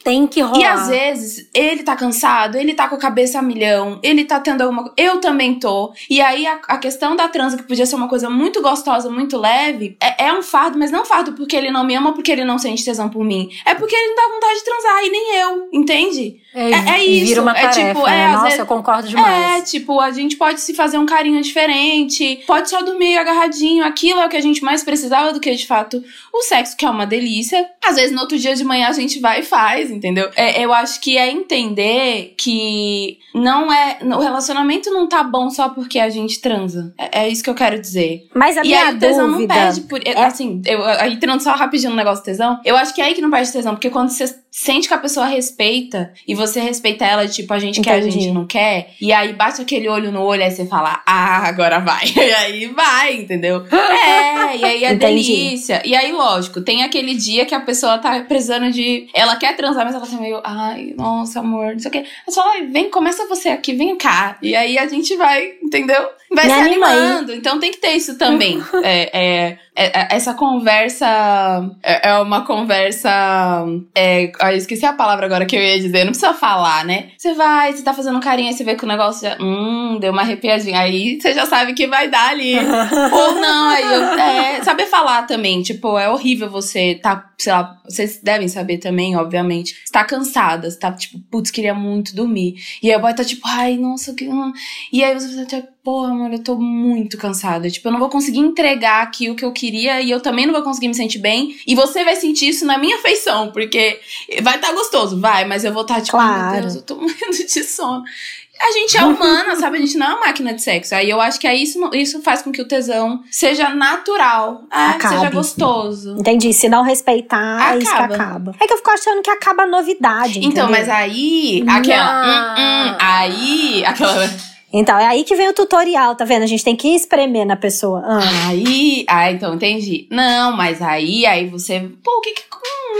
Tem que rolar. E às vezes ele tá cansado, ele tá com a cabeça a milhão, ele tá tendo alguma coisa. Eu também tô. E aí a, a questão da transa, que podia ser uma coisa muito gostosa, muito leve, é, é um fardo, mas não fardo porque ele não me ama, porque ele não sente tesão por mim. É porque ele não dá vontade de transar, e nem eu, entende? É, é- é isso, Vira uma é tarefa, tipo, é, né? às Nossa, vezes- eu concordo É, demais. tipo, a gente pode se fazer um carinho diferente, pode só dormir agarradinho. Aquilo é o que a gente mais precisava do que, de fato, o sexo, que é uma delícia. Às vezes, no outro dia de manhã, a gente vai e faz, entendeu? É, eu acho que é entender que não é. O relacionamento não tá bom só porque a gente transa. É, é isso que eu quero dizer. Mas a e minha aí o tesão não dúvida perde por. é- Assim, eu, aí entrando só rapidinho no negócio do tesão, eu acho que é aí que não perde tesão, porque quando você sente que a pessoa respeita e você respeita ela, tipo, a gente quer, a Entendi. gente não quer, e aí bate aquele olho no olho, aí você fala, ah, agora vai. *laughs* E aí vai, entendeu? É, e aí é Entendi. delícia. E aí, lógico, tem aquele dia que a pessoa tá precisando de. Ela quer transar, mas ela tá meio, ai, nossa, amor, não sei o quê. Aí você fala, ai, vem, começa você aqui, vem cá. E aí a gente vai, entendeu? Vai Me se anima aí. animando. Então tem que ter isso também. *laughs* é- é- essa conversa é, é uma conversa. É, ah, eu esqueci a palavra agora que eu ia dizer. Não precisa falar, né? Você vai, você tá fazendo carinho, aí você vê que o negócio já. Hum, deu uma arrepiadinha. Aí você já sabe que vai dar ali. *laughs* Ou não, aí eu. É, saber falar também. Tipo, é horrível você tá, sei lá, vocês devem saber também, obviamente. Você tá cansada, você tá tipo, putz, queria muito dormir. E aí o boy tá tipo, ai, nossa, que. hum. E aí você tá tipo, porra, mano, eu tô muito cansada. Tipo, eu não vou conseguir entregar aqui o que eu queria e eu também não vou conseguir me sentir bem. E você vai sentir isso na minha feição, porque vai estar gostoso, vai, mas eu vou estar tipo, ai, Claro. meu Deus, eu tô *laughs* morrendo de sono. A gente é humana, sabe? A gente não é uma máquina de sexo. Aí eu acho que aí isso, isso faz com que o tesão seja natural, ah, seja gostoso. Entendi. Se não respeitar, é isso que Acaba. acaba. É que eu fico achando que acaba a novidade. Então, entendeu? mas aí, aquela. Hum, hum, aí, *laughs* aquela. Então, é aí que vem o tutorial, tá vendo? A gente tem que espremer na pessoa. Ah, Aí, ah, então entendi. Não, mas aí, aí você, pô, o que que.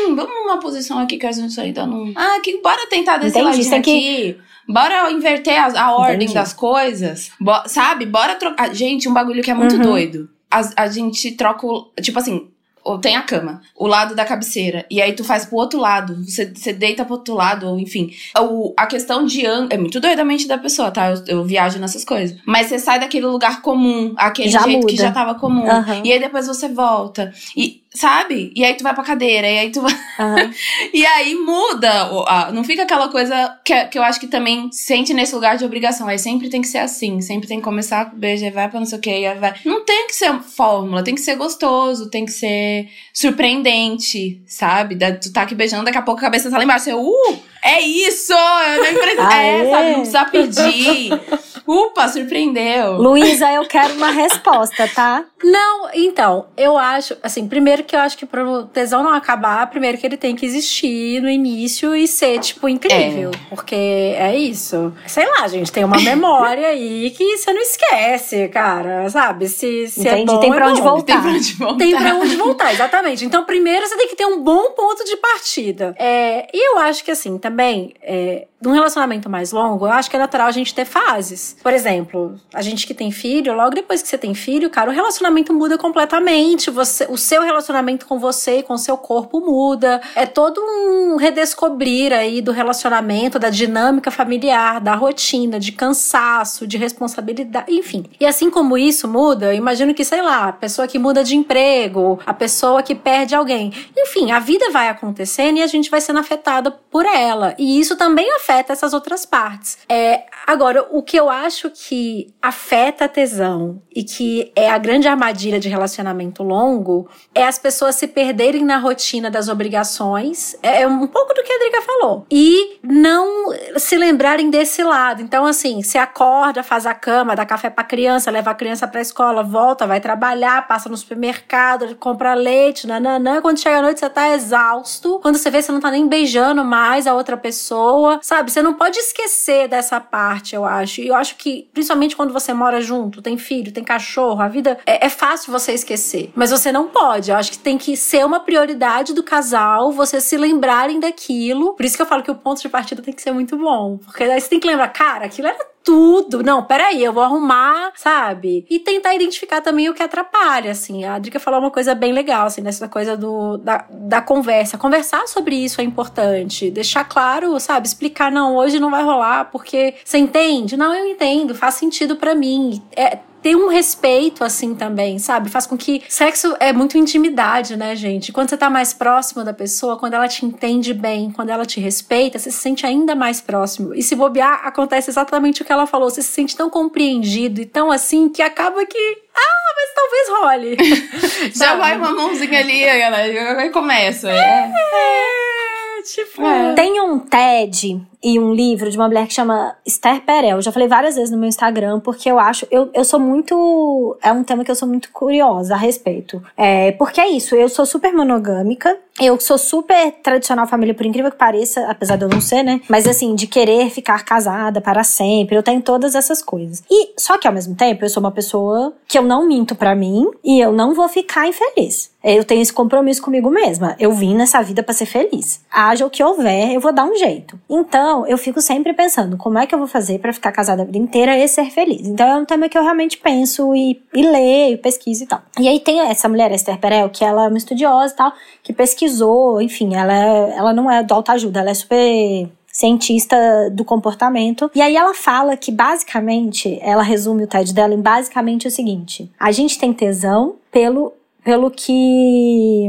Hum, vamos numa posição aqui que a gente ainda não. Ah, que, bora tentar desse Entendi, ladinho aqui. Bora inverter a, a ordem Entendi. das coisas. Bo- sabe? Bora trocar. Gente, um bagulho que é muito Uhum. doido. A, a gente troca o. Tipo assim. Ou tem a cama, o lado da cabeceira, e aí tu faz pro outro lado, você, você deita pro outro lado, ou enfim. O, a questão de ângulo. É muito doidamente da pessoa, tá? Eu, eu viajo nessas coisas. Mas você sai daquele lugar comum, aquele Já jeito que muda. já tava comum. Aham. E aí depois você volta. E, sabe? E aí tu vai pra cadeira, e aí tu vai. aham. *laughs* E aí muda. não fica aquela coisa que, que eu acho que também sente nesse lugar de obrigação. Aí sempre tem que ser assim. Sempre tem que começar com beijo, vai pra não sei o que, aí vai. Não tem que ser fórmula, tem que ser gostoso, tem que ser surpreendente, sabe? Da- tu tá aqui beijando, daqui a pouco a cabeça tá lá embaixo. Você, uh! É isso! Eu nem preciso. Aê! É, sabe? Não precisa pedir. *laughs* Upa, surpreendeu. Luísa, eu quero uma resposta, tá? Não, então, eu acho, assim, primeiro que eu acho que pro tesão não acabar, primeiro que ele tem que existir no início e ser, tipo, incrível. Porque é isso. Sei lá, gente, tem uma memória aí que você não esquece, cara, sabe? Se, se é bom, tem pra é onde bom. voltar. Tem pra onde voltar. Tem pra onde voltar, exatamente. Então, primeiro você tem que ter um bom ponto de partida. É, e eu acho que, assim, também, é, num relacionamento mais longo, eu acho que é natural a gente ter fases. Por exemplo, a gente que tem filho, logo depois que você tem filho, cara, o relacionamento muda completamente. Você, o seu relacionamento com você e com seu corpo muda. É todo um redescobrir aí do relacionamento, da dinâmica familiar, da rotina, de cansaço, de responsabilidade, enfim. E assim como isso muda, eu imagino que, sei lá, a pessoa que muda de emprego, a pessoa que perde alguém. Enfim, a vida vai acontecendo e a gente vai sendo afetada por ela. E isso também afeta essas outras partes. É, agora, o que eu acho que afeta a tesão e que é a grande armadilha de relacionamento longo é as pessoas se perderem na rotina das obrigações. É um pouco do que a Drica falou. E não se lembrarem desse lado. Então, assim, você acorda, faz a cama, dá café pra criança, leva a criança pra escola, volta, vai trabalhar, passa no supermercado, compra leite, nananã. Quando chega a noite, você tá exausto. Quando você vê, você não tá nem beijando mais a outra pessoa. Sabe? Você não pode esquecer dessa parte, eu acho. E eu acho que, principalmente quando você mora junto, tem filho, tem cachorro, a vida é, é fácil você esquecer. Mas você não pode. Eu acho que tem que ser uma prioridade do casal, vocês se lembrarem daquilo. Por isso que eu falo que o ponto de partida tem que ser muito bom. Porque daí você tem que lembrar, cara, aquilo era tudo. Não, peraí, eu vou arrumar, sabe? E tentar identificar também o que atrapalha, assim. A Drica falou uma coisa bem legal, assim, nessa coisa do, da, da conversa. Conversar sobre isso é importante. Deixar claro, sabe? Explicar, não, hoje não vai rolar porque você entende? Não, eu entendo, faz sentido pra mim. É, ter um respeito, assim, também, sabe? Faz com que. Sexo é muito intimidade, né, gente? Quando você tá mais próximo da pessoa, quando ela te entende bem, quando ela te respeita, você se sente ainda mais próximo. E se bobear, acontece exatamente o que ela falou. Você se sente tão compreendido e tão assim que acaba que. Ah, mas talvez role. *laughs* Já vai uma mãozinha ali, galera. Aí começa. É. É, tipo. É. Tem um TED e um livro de uma mulher que chama Esther Perel. Já falei várias vezes no meu Instagram, porque eu acho. Eu, eu sou muito. É um tema que eu sou muito curiosa a respeito. É, porque é isso, eu sou super monogâmica. Eu sou super tradicional família, por incrível que pareça, apesar de eu não ser, né? Mas assim, de querer ficar casada para sempre. Eu tenho todas essas coisas. E só que ao mesmo tempo, eu sou uma pessoa que eu não minto para mim e eu não vou ficar infeliz. Eu tenho esse compromisso comigo mesma. Eu vim nessa vida para ser feliz. Haja o que houver, eu vou dar um jeito. Então, eu fico sempre pensando, como é que eu vou fazer para ficar casada a vida inteira e ser feliz? Então, é um tema que eu realmente penso e, e leio, pesquiso e tal. E aí tem essa mulher, Esther Perel, que ela é uma estudiosa e tal, que pesquisou, enfim, ela, é, ela não é do autoajuda, ela é super cientista do comportamento. E aí ela fala que basicamente, ela resume o TED dela em basicamente o seguinte: a gente tem tesão pelo pelo que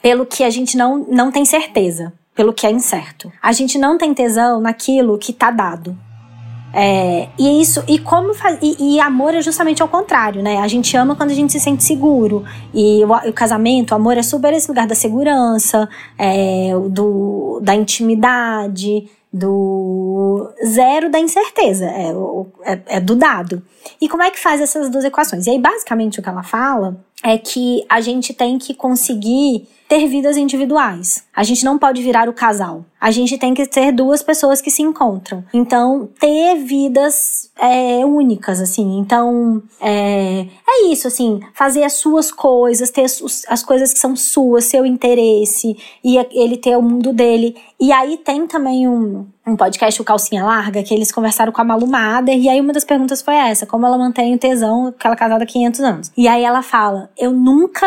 pelo que a gente não, não tem certeza, pelo que é incerto. A gente não tem tesão naquilo que tá dado. É, e isso, e como faz, e, e, amor é justamente ao contrário, né? A gente ama quando a gente se sente seguro. E o, o casamento, o amor é super esse lugar da segurança, é, do, da intimidade, do zero da incerteza, é, é, é do dado. E como é que faz essas duas equações? E aí, basicamente, o que ela fala é que a gente tem que conseguir ter vidas individuais. A gente não pode virar o casal. A gente tem que ser duas pessoas que se encontram. Então, ter vidas é, únicas, assim. Então, é, é isso, assim. Fazer as suas coisas, ter as, as coisas que são suas, seu interesse, e ele ter o mundo dele. E aí tem também um, um podcast, o Calcinha Larga, que eles conversaram com a Malu Mader, e aí uma das perguntas foi essa, como ela mantém o tesão, que ela é casada há 500 anos. E aí ela fala, eu nunca,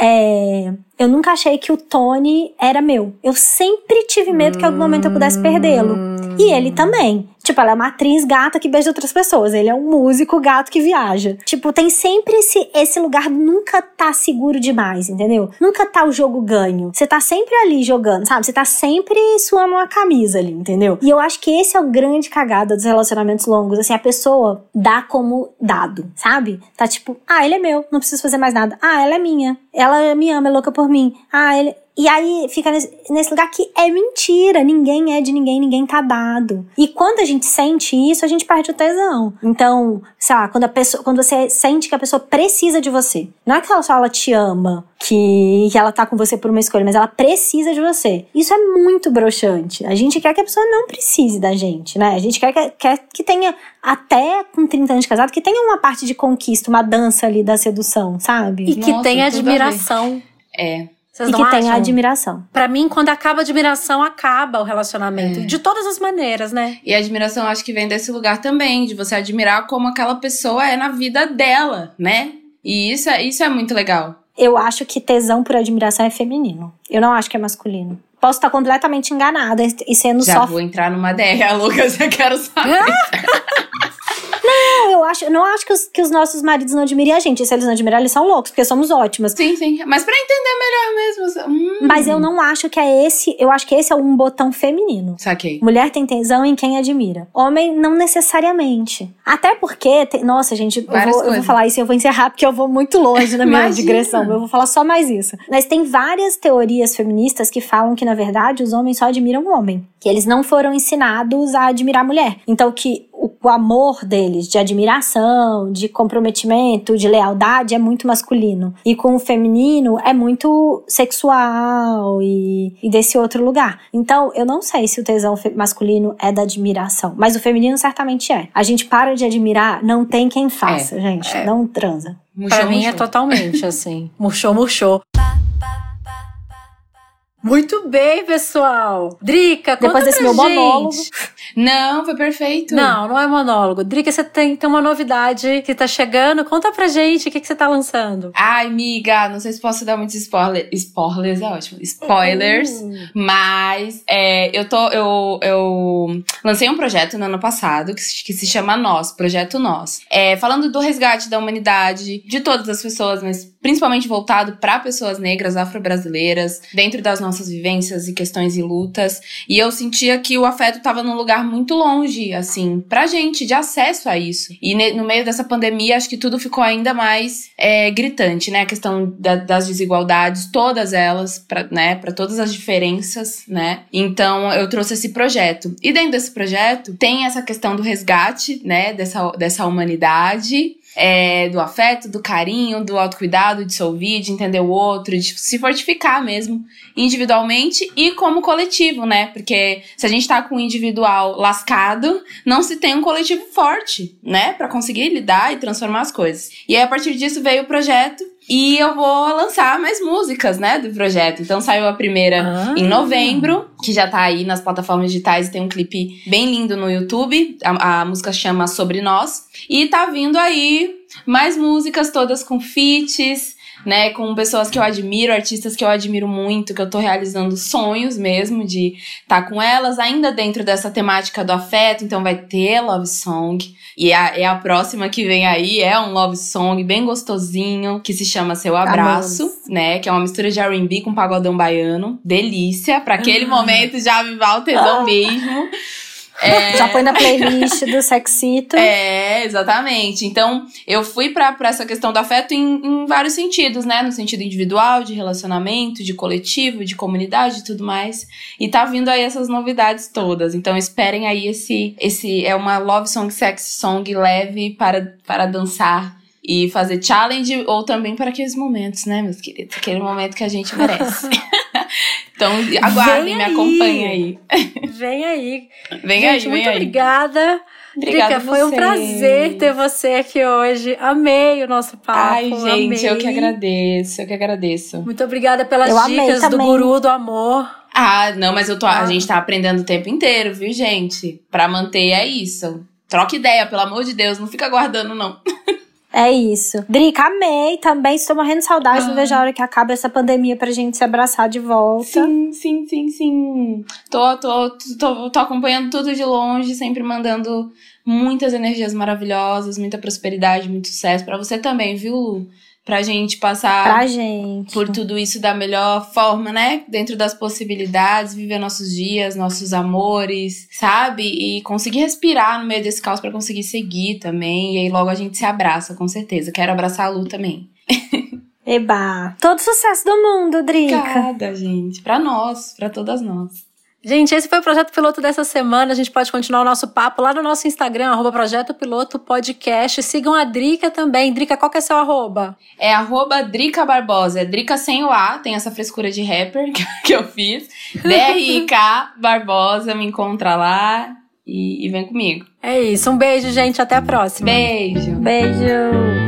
é, eu nunca achei que o Tony era meu. Eu sempre tive medo que em algum momento eu pudesse perdê-lo. E ele também. Tipo, ela é uma atriz gata que beija outras pessoas. Ele é um músico gato que viaja. Tipo, tem sempre esse, esse lugar nunca tá seguro demais, entendeu? Nunca tá o jogo ganho. Você tá sempre ali jogando, sabe? Você tá sempre suando uma camisa ali, entendeu? E eu acho que esse é o grande cagada dos relacionamentos longos. Assim, a pessoa dá como dado, sabe? Tá tipo, ah, ele é meu, não preciso fazer mais nada. Ah, ela é minha. Ela me ama, é louca por mim. Ah, ele. E aí fica nesse, lugar que é mentira, ninguém é de ninguém, ninguém tá dado. E quando a gente sente isso, a gente perde o tesão. Então, sei lá, quando, a pessoa, quando você sente que a pessoa precisa de você, não é que ela só ela te ama, que, que ela tá com você por uma escolha, mas ela precisa de você. Isso é muito broxante. A gente quer que a pessoa não precise da gente, né? A gente quer que, quer que tenha, até com 30 anos de casado, que tenha uma parte de conquista, uma dança ali da sedução, sabe? E que tenha admiração. É. Vocês e que tem a admiração. Para mim, quando acaba a admiração, acaba o relacionamento. É. De todas as maneiras, né? E a admiração acho que vem desse lugar também, de você admirar como aquela pessoa é na vida dela, né? E isso é, isso é muito legal. Eu acho que tesão por admiração é feminino. Eu não acho que é masculino. Posso estar completamente enganada e sendo Já só. Já vou entrar numa DR, Lucas, *laughs* eu quero saber. Eu acho, não acho que os, que os nossos maridos não admirem a gente. Se eles não admiram, eles são loucos, porque somos ótimas. Sim, sim. Mas para entender melhor mesmo. Hum. Mas eu não acho que é esse. Eu acho que esse é um botão feminino. Saquei. Mulher tem tesão em quem admira. Homem, não necessariamente. Até porque. Tem, nossa, gente, eu vou, eu vou, falar isso e eu vou encerrar porque eu vou muito longe na minha digressão. Eu vou falar só mais isso. Mas tem várias teorias feministas que falam que, na verdade, os homens só admiram o homem. Que eles não foram ensinados a admirar a mulher. Então, que o, o amor deles de admiração, de comprometimento, de lealdade é muito masculino. E com o feminino é muito sexual e, e desse outro lugar. Então, eu não sei se o tesão masculino é da admiração, mas o feminino certamente é. A gente para de admirar, não tem quem faça, é, gente. É. Não transa. Murchou, pra mim é murchou. é totalmente assim. *laughs* Murchou, murchou. Muito bem, pessoal. Drica, conta Depois desse meu gente. monólogo. Não, foi perfeito. Não, não é monólogo. Drica, você tem, tem uma novidade que tá chegando. Conta pra gente o que, que você tá lançando. Ai, amiga, não sei se posso dar muitos spoilers. Spoilers é ótimo. Spoilers. Uhum. Mas é, eu tô. Eu, eu lancei um projeto no ano passado que, que se chama Nós, Projeto Nós. É, falando do resgate da humanidade, de todas as pessoas, mas principalmente voltado para pessoas negras, afro-brasileiras, dentro das nossas nossas vivências e questões e lutas. E eu sentia que o afeto estava num lugar muito longe, assim, pra gente, de acesso a isso. E no meio dessa pandemia, acho que tudo ficou ainda mais é, gritante, né? A questão da, das desigualdades, todas elas, pra, né? Pra todas as diferenças, né? Então, eu trouxe esse projeto. E dentro desse projeto, tem essa questão do resgate, né? Dessa, dessa humanidade é, do afeto, do carinho, do autocuidado, de se ouvir, de entender o outro, de se fortificar mesmo, individualmente e como coletivo, né? Porque se a gente tá com o individual lascado, não se tem um coletivo forte, né? para conseguir lidar e transformar as coisas. E aí, a partir disso, veio o projeto e eu vou lançar mais músicas, né, do projeto. Então saiu a primeira ah. em novembro, que já tá aí nas plataformas digitais e tem um clipe bem lindo no YouTube. A, a música chama Sobre Nós. E tá vindo aí mais músicas, todas com feats né, com pessoas que eu admiro, artistas que eu admiro muito, que eu tô realizando sonhos mesmo de estar tá com elas, ainda dentro dessa temática do afeto, então vai ter love song. E é a, é a próxima que vem aí, é um love song bem gostosinho, que se chama Seu Abraço, Amamos. né, que é uma mistura de R&B com pagodão baiano. Delícia, para aquele ah. momento já avivar o tesão ah. mesmo. É... Já põe na playlist do Sexito. É, exatamente. Então, eu fui pra, pra essa questão do afeto em, em vários sentidos, né? No sentido individual, de relacionamento, de coletivo, de comunidade e tudo mais. E tá vindo aí essas novidades todas. Então, esperem aí esse. esse é uma love song, sexy song leve para, para dançar e fazer challenge ou também para aqueles momentos, né, meus queridos? Aquele momento que a gente merece. *laughs* então, aguardem, me acompanhem aí. Vem aí. Vem gente, aí, muito aí. obrigada. Obrigada foi um prazer ter você aqui hoje. Amei o nosso papo. Ai, gente, amei. eu que agradeço, eu que agradeço. Muito obrigada pelas eu dicas do guru do amor. Ah, não, mas eu tô, ah. a gente tá aprendendo o tempo inteiro, viu, gente? Pra manter é isso. Troca ideia, pelo amor de Deus, não fica aguardando, não. *laughs* É isso. Drica, amei também. Estou morrendo de saudade. Ah. Não vejo a hora que acaba essa pandemia pra gente se abraçar de volta. Sim, sim, sim, sim. Tô, tô, tô, tô acompanhando tudo de longe, sempre mandando muitas energias maravilhosas, muita prosperidade, muito sucesso. para você também, viu, Lu? Pra gente passar pra gente. por tudo isso da melhor forma, né? Dentro das possibilidades, viver nossos dias, nossos amores, sabe? E conseguir respirar no meio desse caos para conseguir seguir também. E aí logo a gente se abraça, com certeza. Quero abraçar a Lu também. Eba! Todo sucesso do mundo, Drica! Obrigada, gente. Pra nós, pra todas nós. Gente, esse foi o projeto piloto dessa semana. A gente pode continuar o nosso papo lá no nosso Instagram, arroba Projeto Piloto Podcast. Sigam a Drica também. Drica, qual que é seu arroba? É arroba Drica Barbosa. É Drica sem o A, tem essa frescura de rapper *laughs* que eu fiz. D-R-I-K Barbosa, me encontra lá e, e vem comigo. É isso. Um beijo, gente. Até a próxima. Beijo. Beijo.